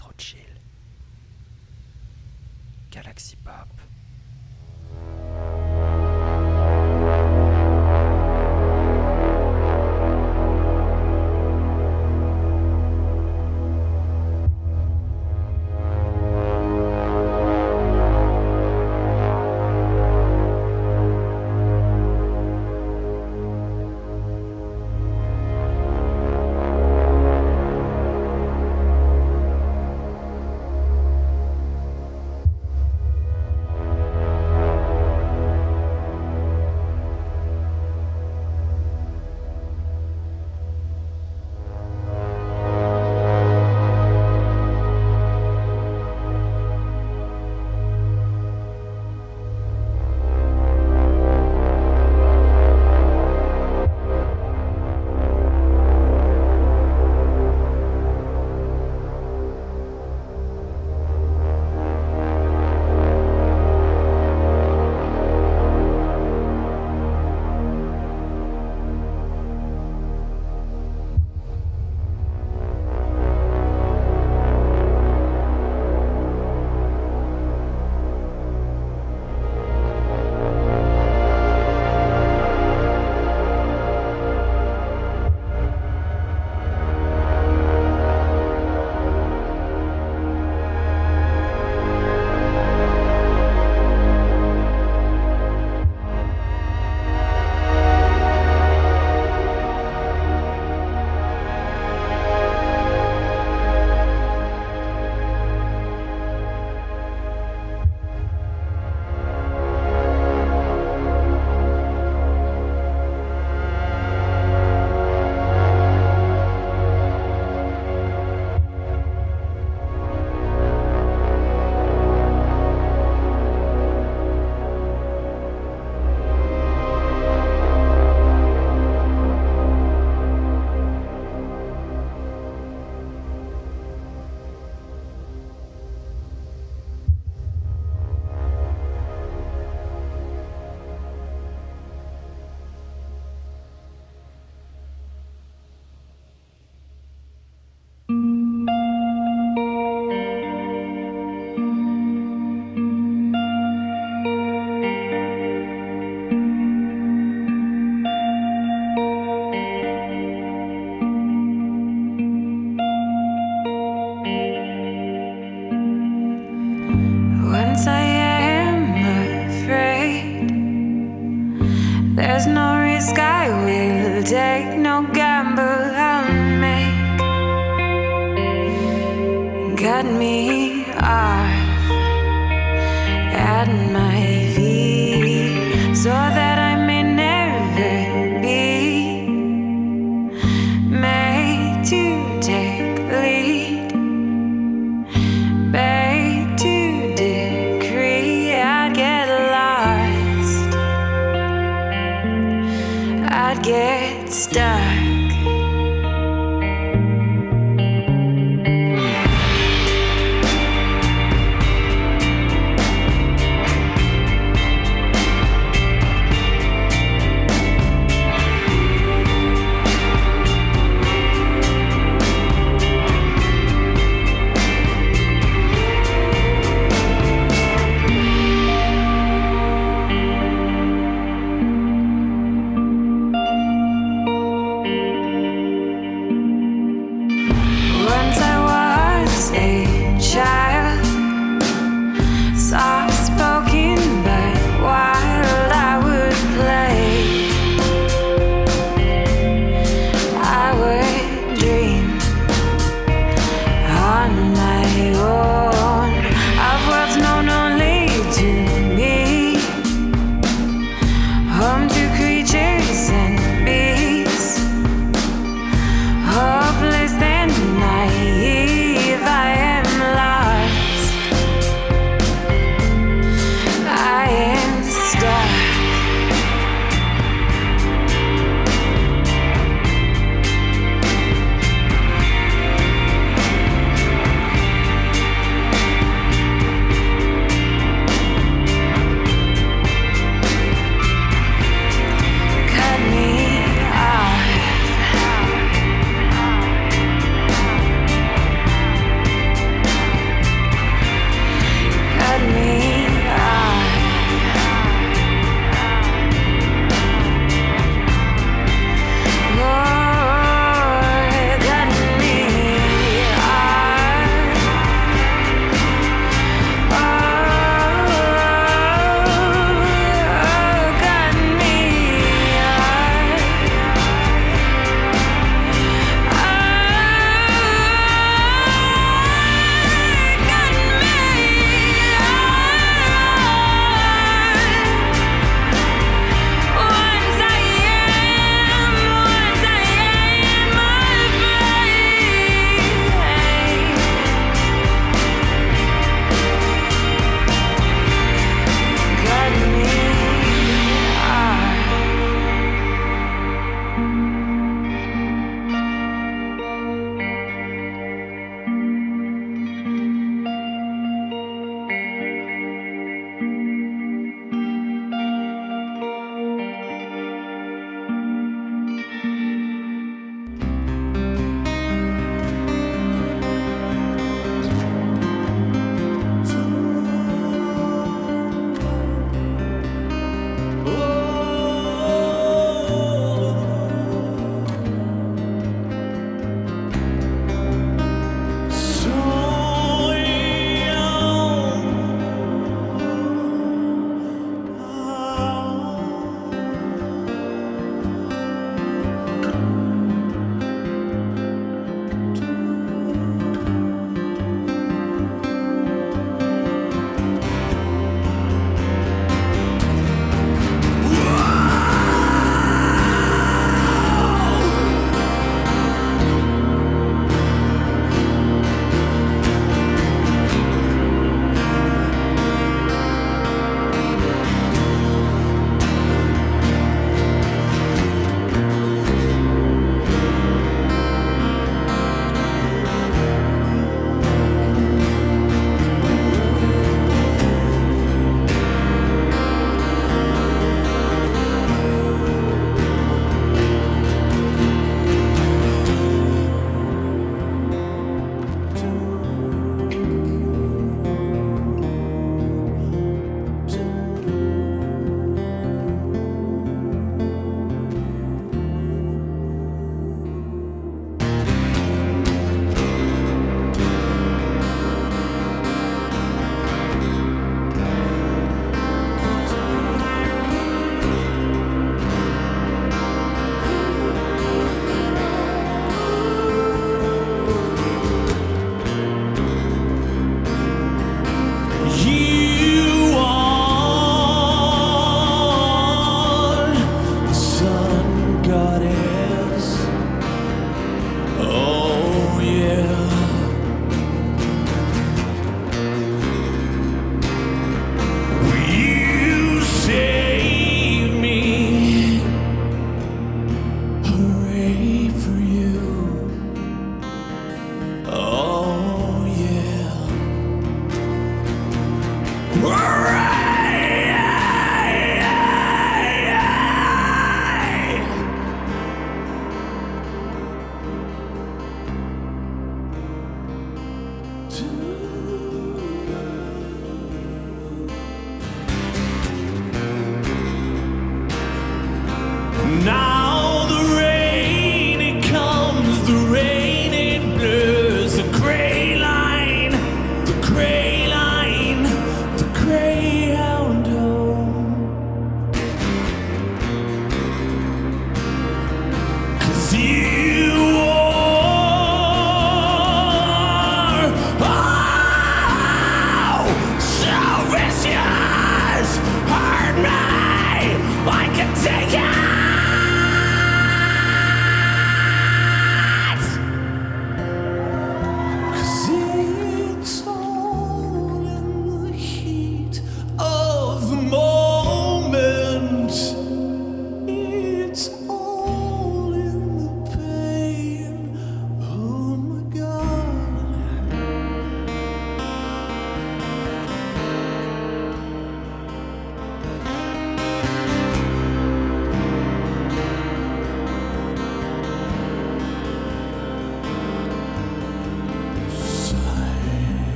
trop chill. Galaxy Pop.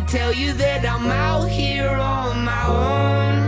to tell you that I'm out here on my own.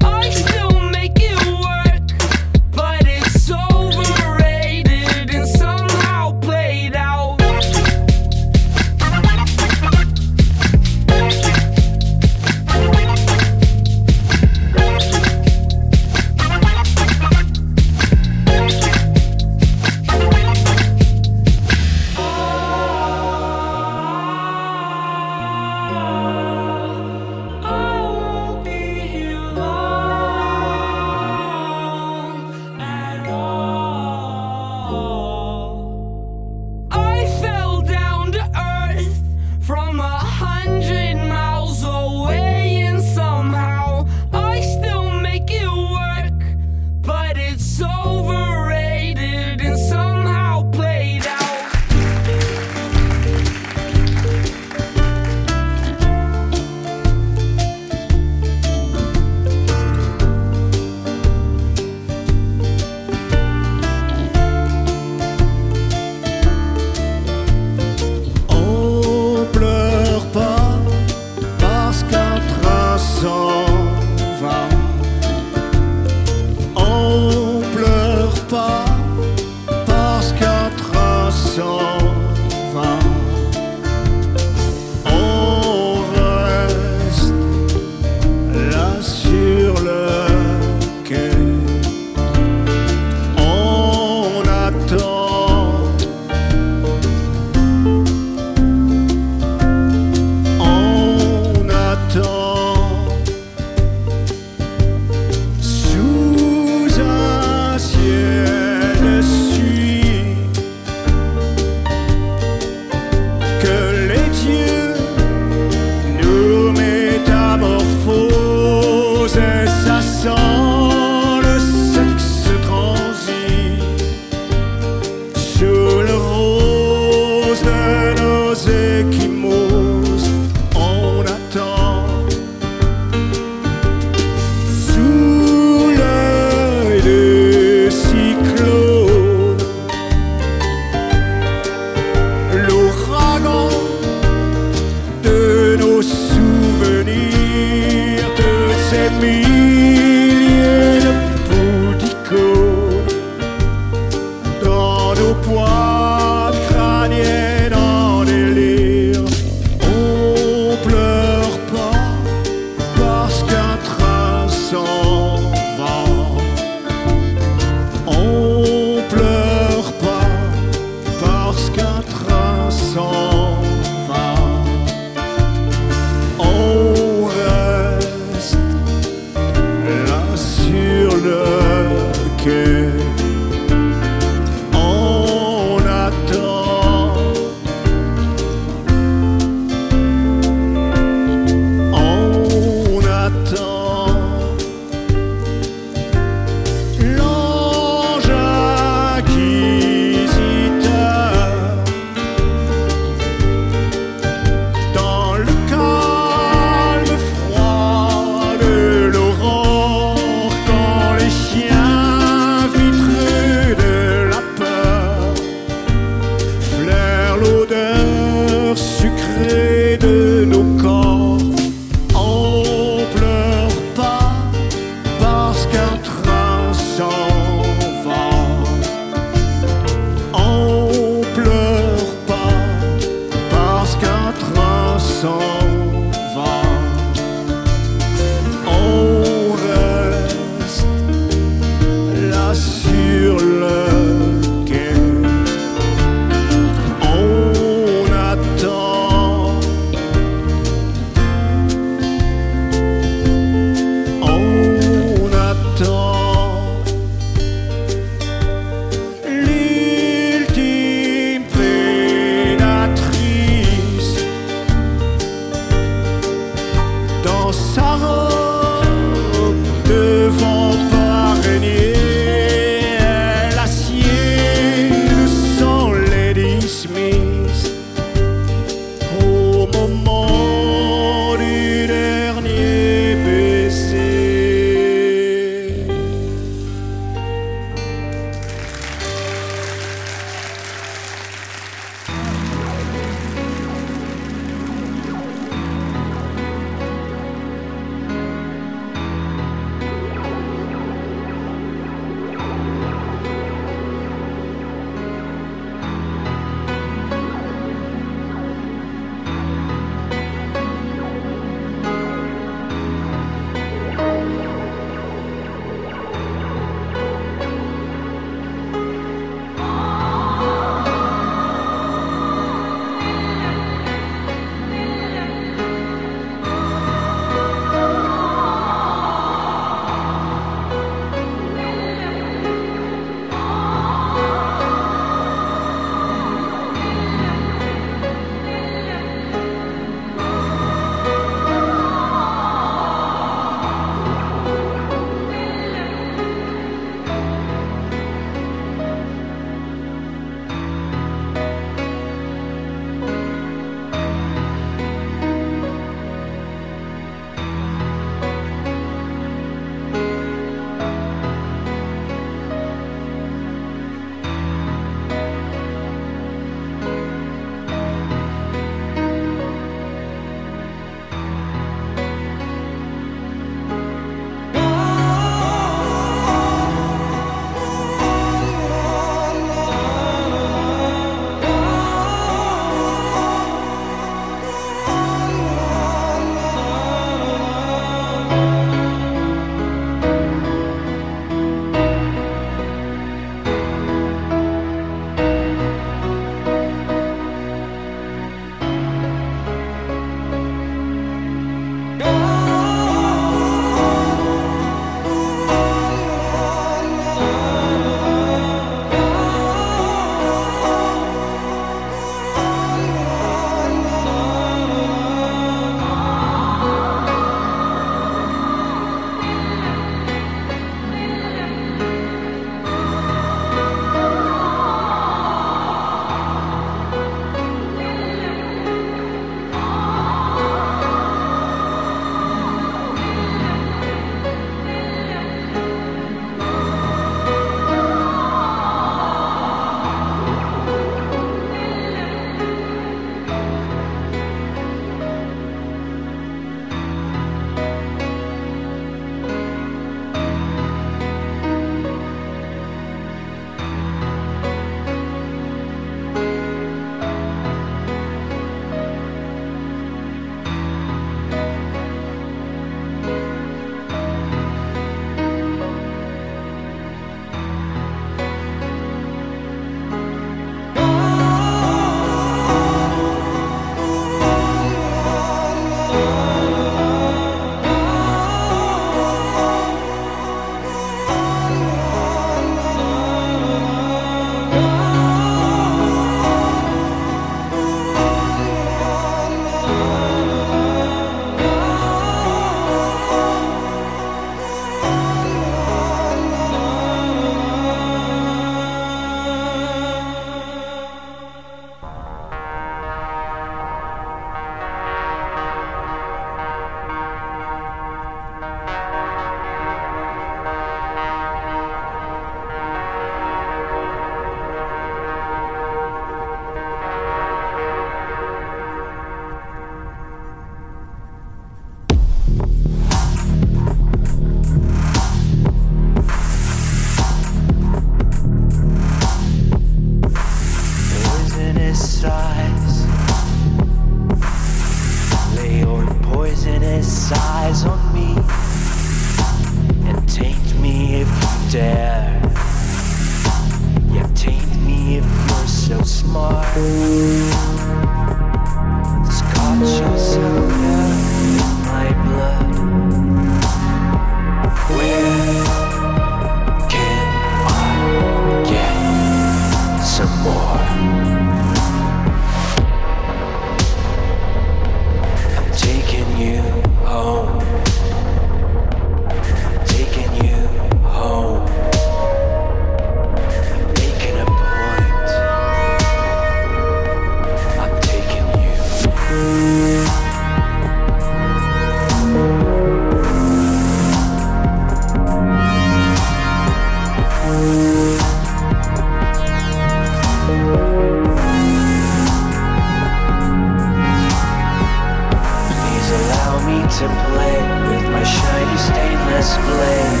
Blade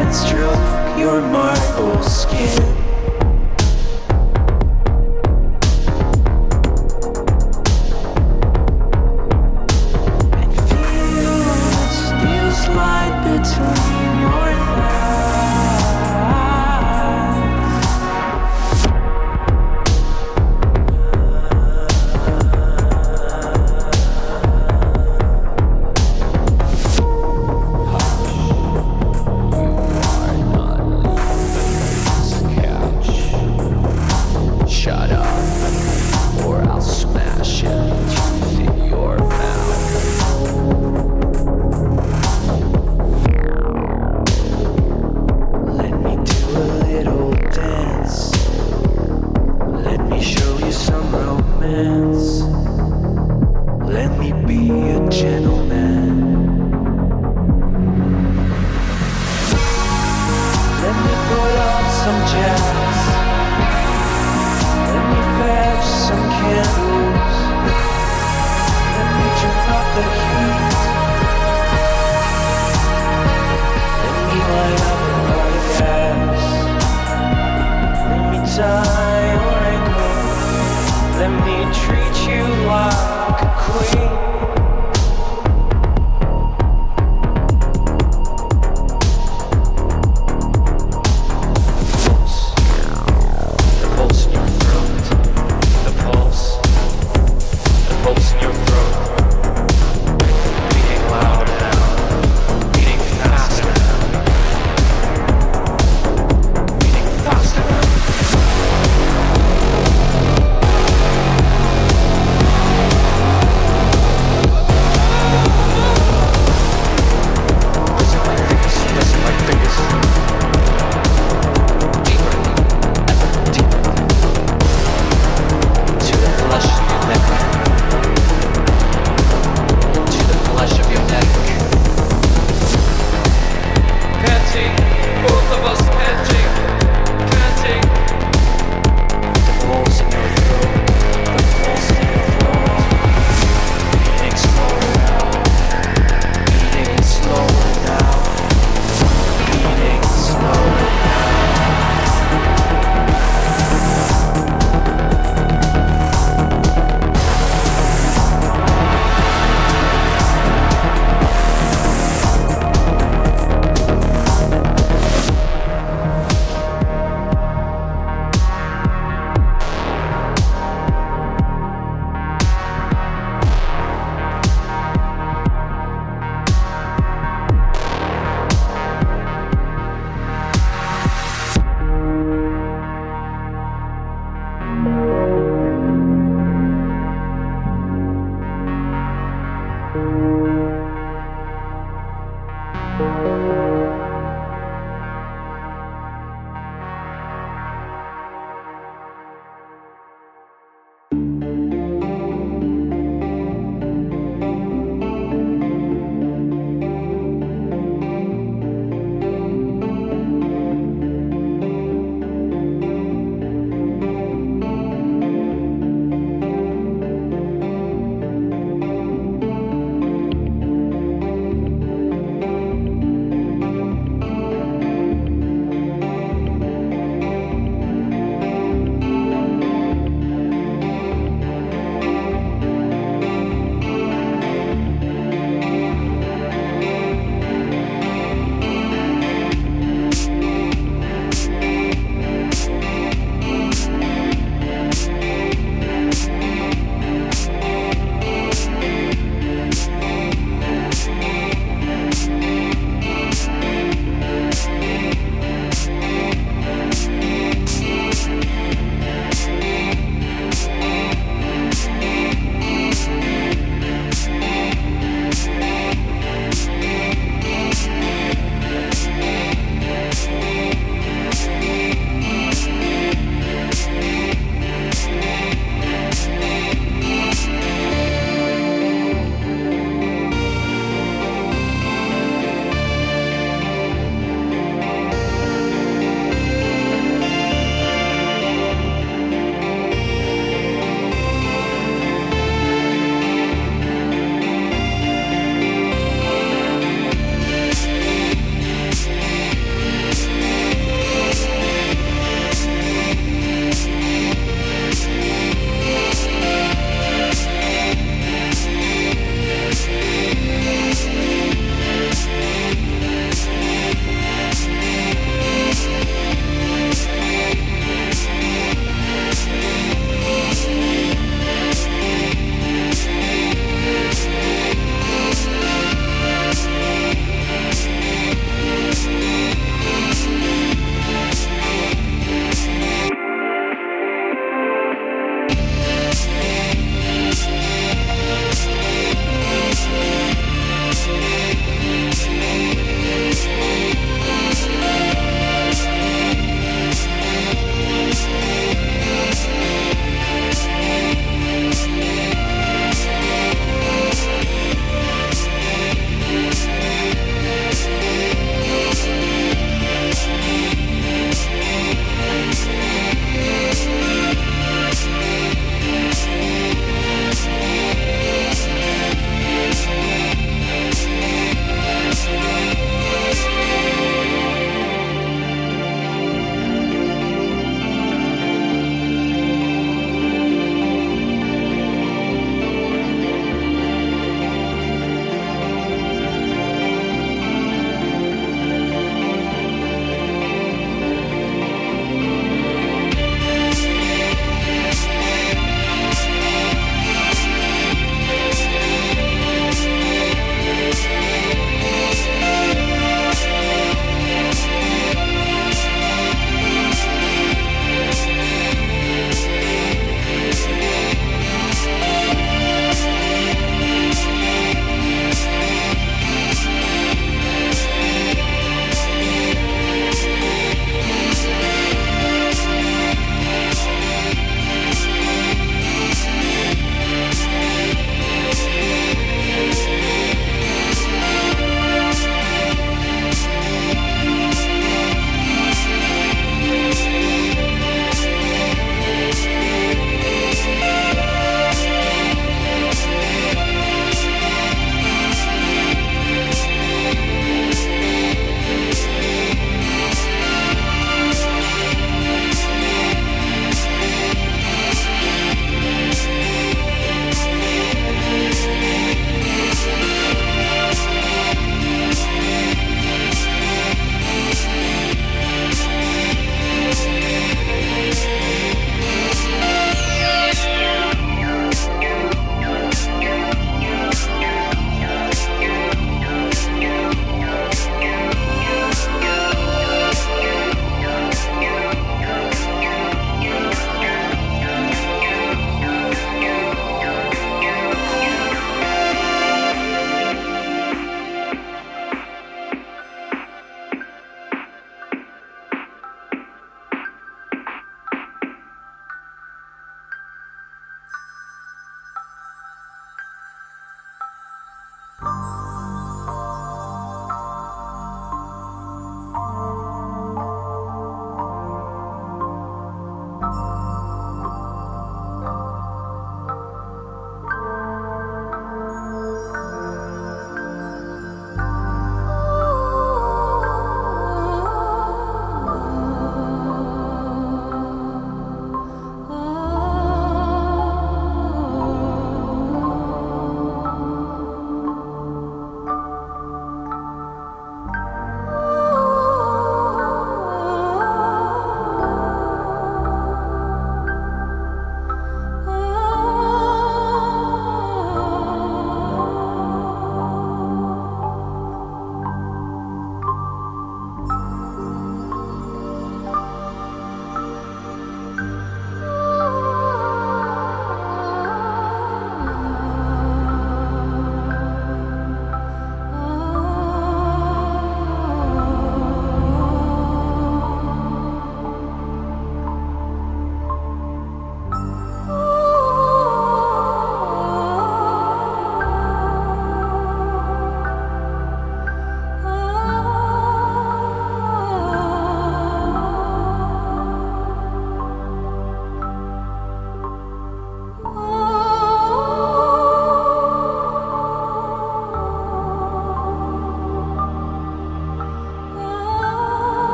and stroke your marble skin.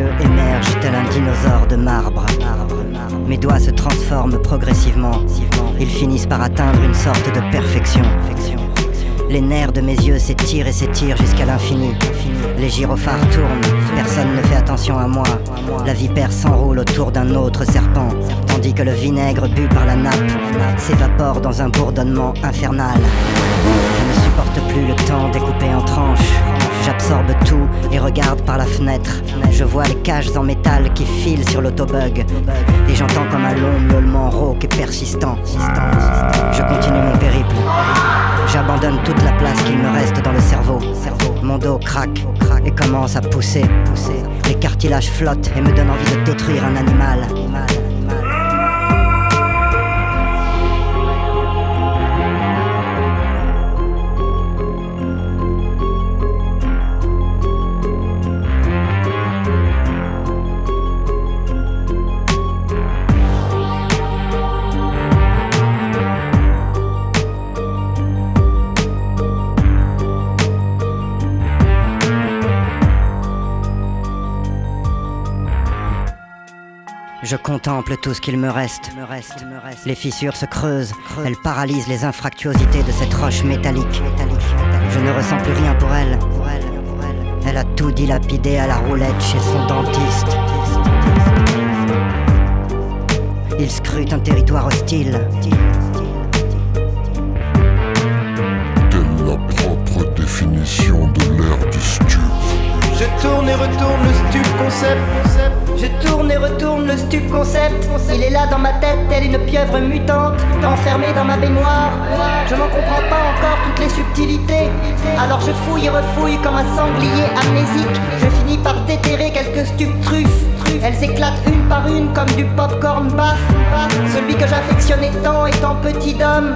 Émerge tel un dinosaure de marbre. Mes doigts se transforment progressivement. Ils finissent par atteindre une sorte de perfection. Les nerfs de mes yeux s'étirent et s'étirent jusqu'à l'infini. Les gyrophares tournent, personne ne fait attention à moi. La vipère s'enroule autour d'un autre serpent, tandis que le vinaigre bu par la nappe s'évapore dans un bourdonnement infernal. Je ne supporte plus le temps découpé en tranches. J'absorbe tout et regarde par la fenêtre. Je vois les cages en métal qui filent sur l'autobug. Et j'entends comme un long miaulement rauque et persistant. Je continue mon périple. J'abandonne toute la place qu'il me reste dans le cerveau. Mon dos craque et commence à pousser. Les cartilages flottent et me donnent envie de détruire un animal. Je contemple tout ce qu'il me reste. Les fissures se creusent, elles paralysent les infractuosités de cette roche métallique. Je ne ressens plus rien pour elle. Elle a tout dilapidé à la roulette chez son dentiste. Il scrute un territoire hostile. Telle la propre définition de l'ère du. Je tourne et retourne le stup concept. Je tourne et retourne le stup concept. Il est là dans ma tête, telle une pieuvre mutante, enfermée dans ma baignoire. Je n'en comprends pas encore toutes les subtilités. Alors je fouille et refouille comme un sanglier amnésique. Je finis par déterrer quelques stups truffes. Elles éclatent une par une comme du popcorn baf. Celui que j'affectionnais tant étant petit d'homme.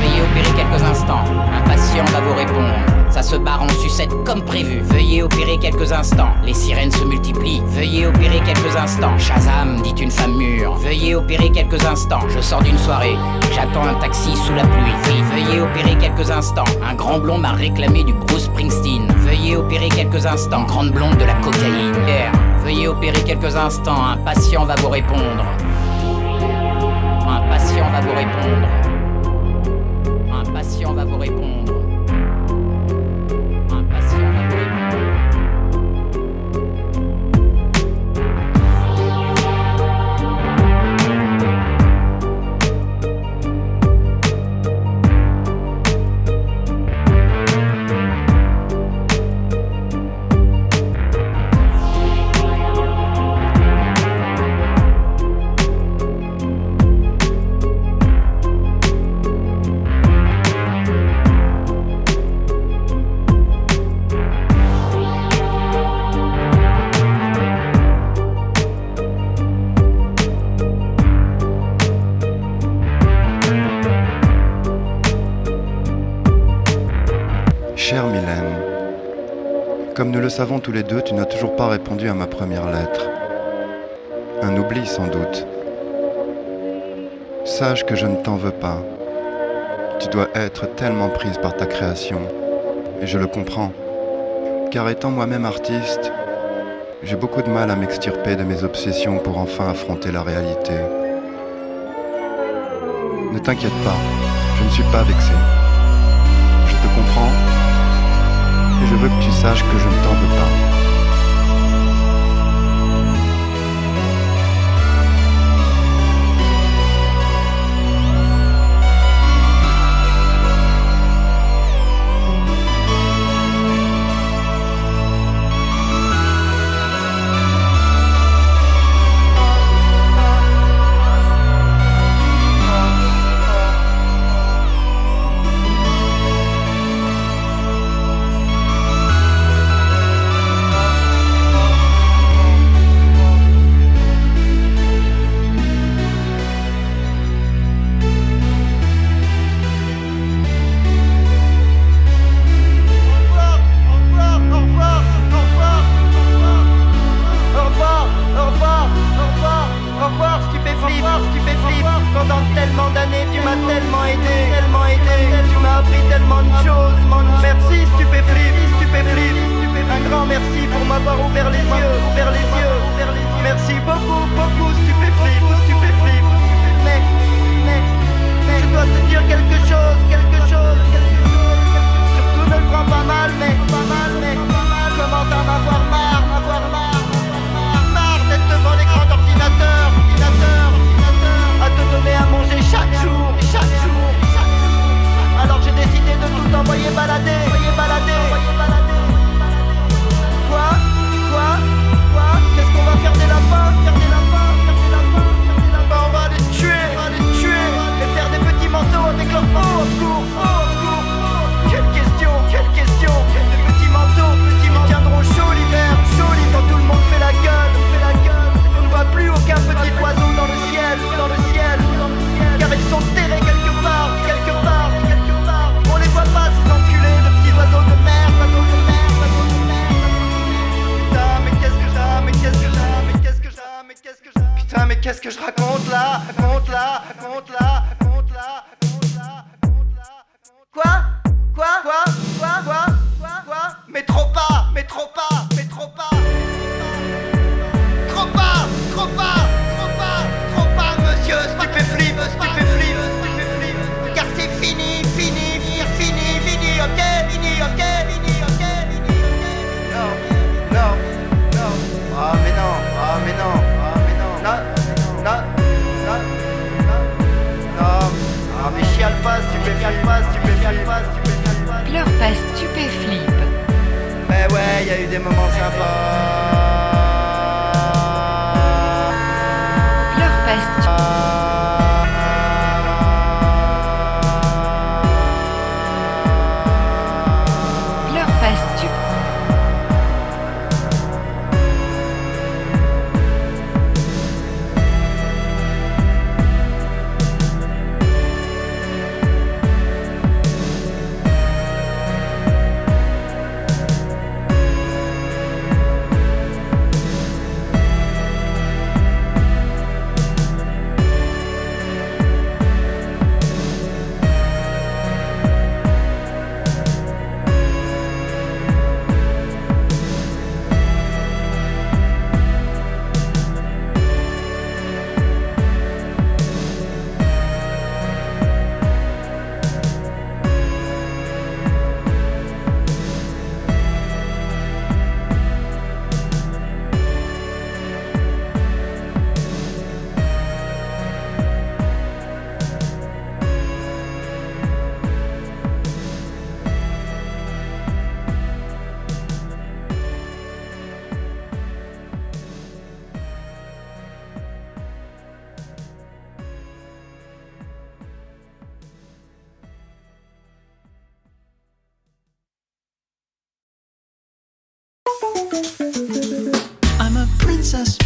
Veuillez opérer quelques instants. Un patient va vous répondre. Ça se barre en sucette comme prévu. Veuillez opérer quelques instants. Les sirènes se multiplient. Veuillez opérer quelques instants. Shazam, dit une femme mûre. Veuillez opérer quelques instants. Je sors d'une soirée. J'attends un taxi sous la pluie. Veuillez opérer quelques instants. Un grand blond m'a réclamé du Bruce Springsteen. Veuillez opérer quelques instants. Grande blonde de la cocaïne. Hier, Veuillez opérer quelques instants. Un patient va vous répondre. Un patient va vous répondre. Un patient va vous répondre. Le savons tous les deux, tu n'as toujours pas répondu à ma première lettre. Un oubli sans doute. Sache que je ne t'en veux pas. Tu dois être tellement prise par ta création, et je le comprends. Car étant moi-même artiste, j'ai beaucoup de mal à m'extirper de mes obsessions pour enfin affronter la réalité. Ne t'inquiète pas, je ne suis pas vexé. Je veux que tu saches que je ne t'en veux pas. I'm a princess.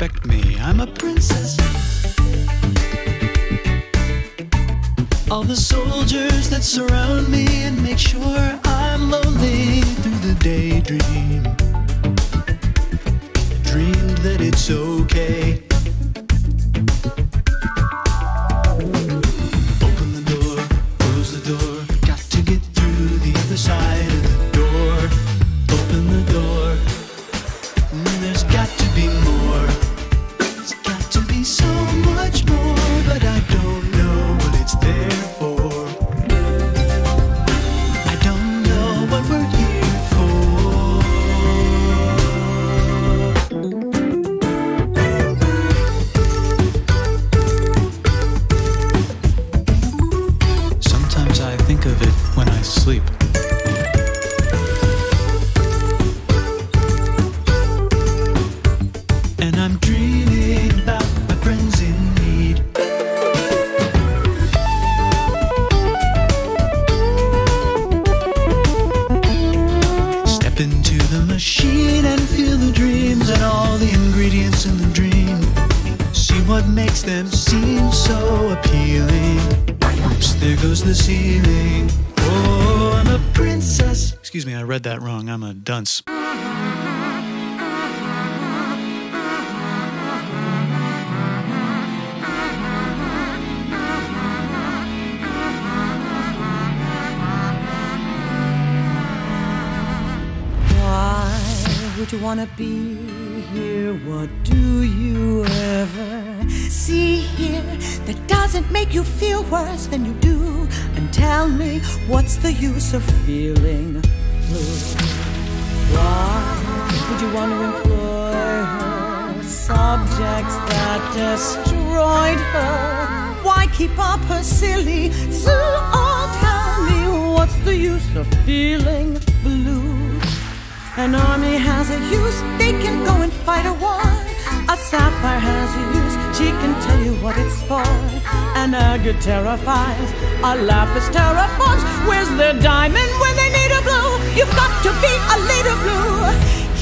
Respect me, I'm a princess. All the soldiers that surround me and make sure I'm lonely through the daydream. Dreamed that it's okay. Be here? What do you ever see here that doesn't make you feel worse than you do? And tell me, what's the use of feeling blue? Why would you want to employ her subjects that destroyed her? Why keep up her silly zoo? Oh, tell me, what's the use of feeling blue? An army has a use, they can go and fight a war. A sapphire has a use, she can tell you what it's for. An agate terrifies, a lapis terraforms. Where's their diamond when they need a blue? You've got to be a lady blue.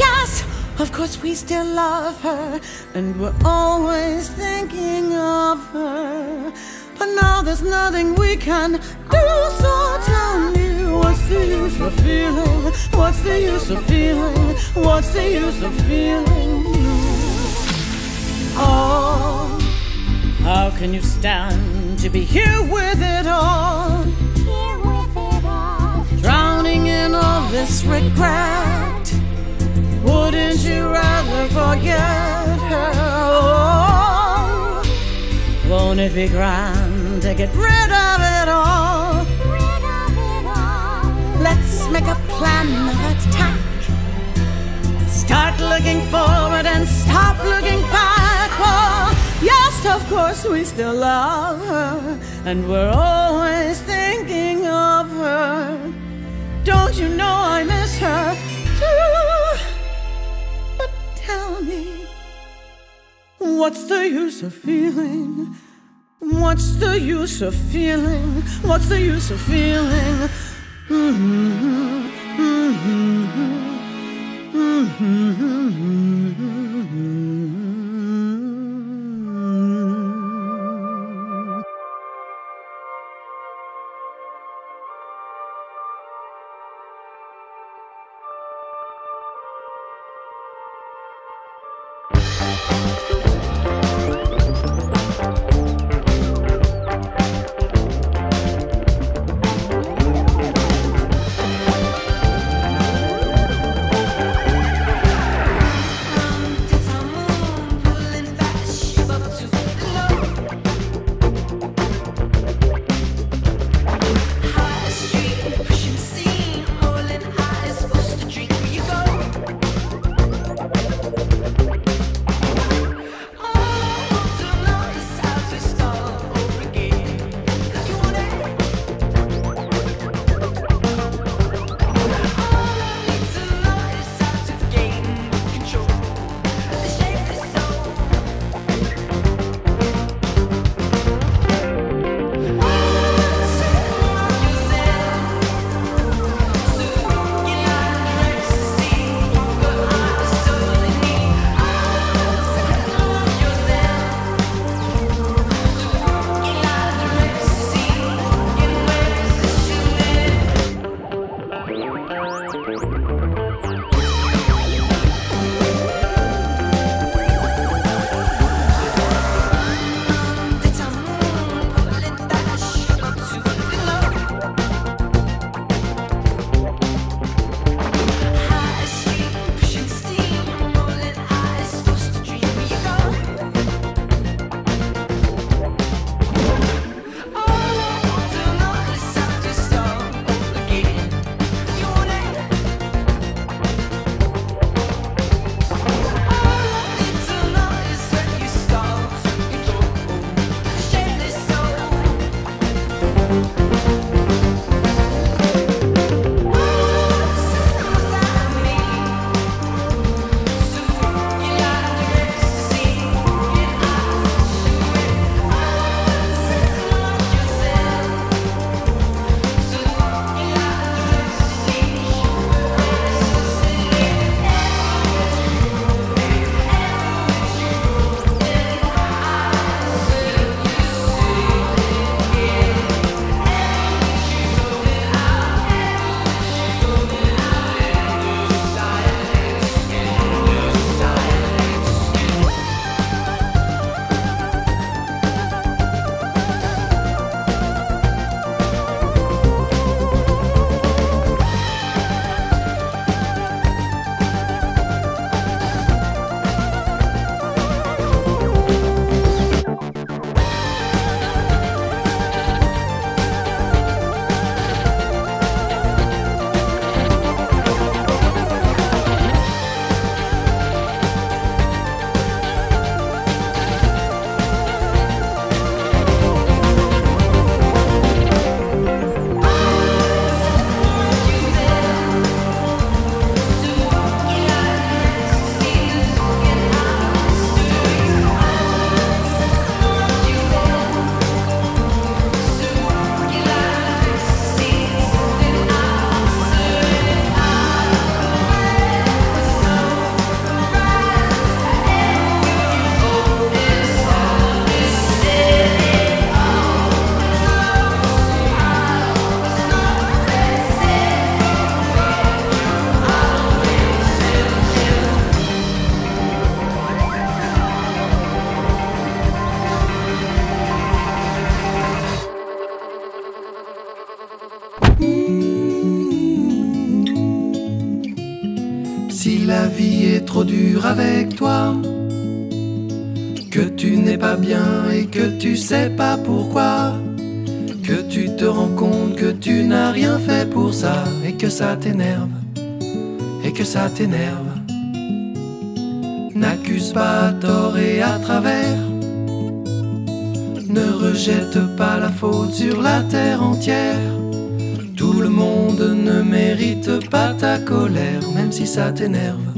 Yes, of course we still love her, and we're always thinking of her. But now there's nothing we can do, so tell me what's the use of feeling? What's the use of feeling? What's the use of feeling? Oh, how can you stand to be here with it all? Drowning in all this regret. Wouldn't you rather forget her? Oh, won't it be grand to get rid of it all? Let's make a plan of attack. Start looking forward and stop looking back. Oh, yes, of course, we still love her, and we're always thinking of her. Don't you know I miss her too? But tell me, what's the use of feeling? What's the use of feeling? What's the use of feeling? Mm-hmm. mm-hmm. mm-hmm. mm-hmm. Et que ça t'énerve, et que ça t'énerve. N'accuse pas à et à travers. Ne rejette pas la faute sur la terre entière. Tout le monde ne mérite pas ta colère, même si ça t'énerve,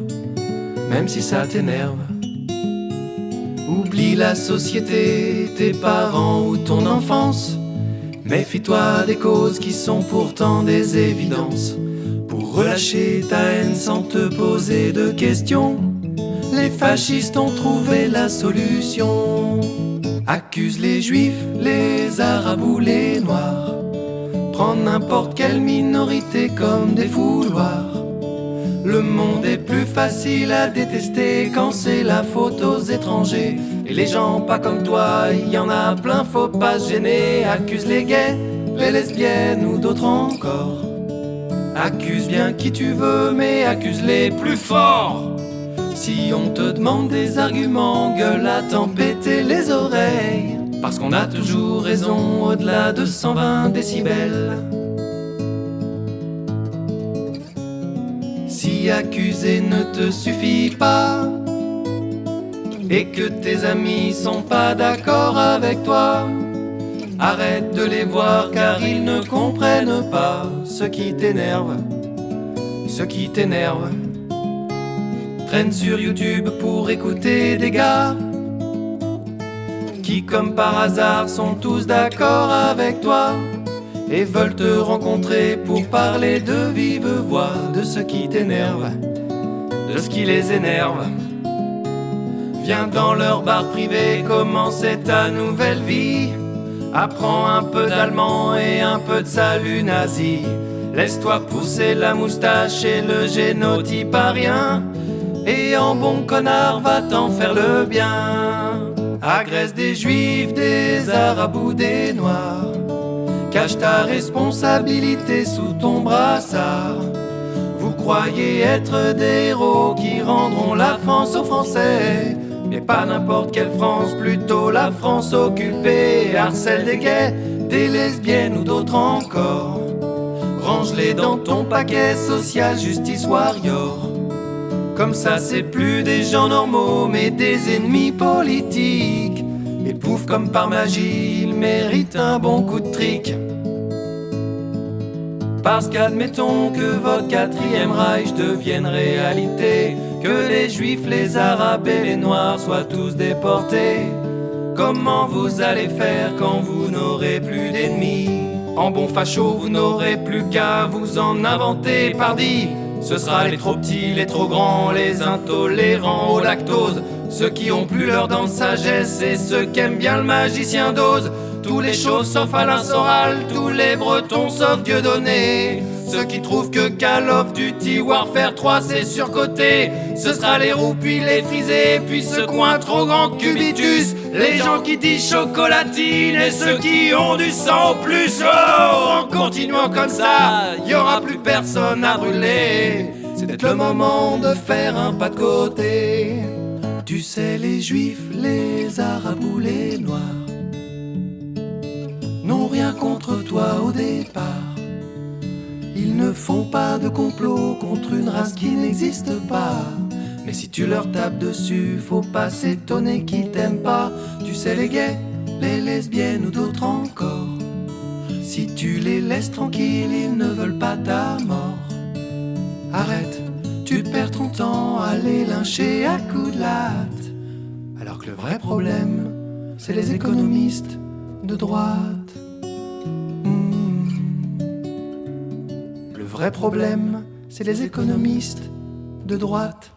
même si ça t'énerve. Oublie la société, tes parents ou ton enfance. Méfie-toi des causes qui sont pourtant des évidences. Pour relâcher ta haine sans te poser de questions, les fascistes ont trouvé la solution. Accuse les juifs, les arabes ou les noirs. Prends n'importe quelle minorité comme des fouloirs. Le monde est plus facile à détester quand c'est la faute aux étrangers. Et les gens pas comme toi, il y en a plein, faut pas se gêner. Accuse les gays, les lesbiennes ou d'autres encore. Accuse bien qui tu veux, mais accuse-les plus fort. Si on te demande des arguments, gueule à t'en péter les oreilles. Parce qu'on a toujours raison au-delà de 120 décibels. Si accuser ne te suffit pas, et que tes amis sont pas d'accord avec toi, arrête de les voir car ils ne comprennent pas ce qui t'énerve, ce qui t'énerve. Traîne sur YouTube pour écouter des gars qui comme par hasard sont tous d'accord avec toi et veulent te rencontrer pour parler de vive voix de ce qui t'énerve, de ce qui les énerve. Viens dans leur bar privé, commencer ta nouvelle vie. Apprends un peu d'allemand et un peu de salut nazi. Laisse-toi pousser la moustache et le génotype rien. Et en bon connard, va t'en faire le bien. Agresse des juifs, des arabes ou des noirs. Cache ta responsabilité sous ton brassard. Vous croyez être des héros qui rendront la France aux Français. Mais pas n'importe quelle France, plutôt la France occupée. Harcèle des gays, des lesbiennes ou d'autres encore. Range-les dans ton paquet social justice warrior. Comme ça, c'est plus des gens normaux, mais des ennemis politiques. Et pouf, comme par magie, ils méritent un bon coup de trick. Parce qu'admettons que votre quatrième Reich devienne réalité, que les juifs, les arabes et les noirs soient tous déportés. Comment vous allez faire quand vous n'aurez plus d'ennemis? En bon facho, vous n'aurez plus qu'à vous en inventer, pardi. Ce sera les trop petits, les trop grands, les intolérants au lactose, ceux qui ont plus leur dent de sagesse et ceux qui aiment bien le magicien d'ose. Tous les chauds sauf Alain Soral, tous les bretons sauf Dieudonné. Ceux qui trouvent que Call of Duty Warfare 3 c'est surcoté. Ce sera les roux puis les frisés, puis ont un trop grand cubitus. Les gens qui disent chocolatine et ceux qui ont du sang au plus. Oh, en continuant comme ça, y aura plus personne à brûler. C'est peut-être le moment de faire un pas de côté. Tu sais, les juifs, les arabes ou les noirs n'ont rien contre toi au départ. Ils ne font pas de complot contre une race qui n'existe pas. Mais si tu leur tapes dessus, faut pas s'étonner qu'ils t'aiment pas. Tu sais, les gays, les lesbiennes ou d'autres encore. Si tu les laisses tranquilles, ils ne veulent pas ta mort. Arrête, tu perds ton temps à les lyncher à coups de latte. Alors que le vrai problème, c'est les économistes de droite. Vrai problème, c'est les économistes de droite.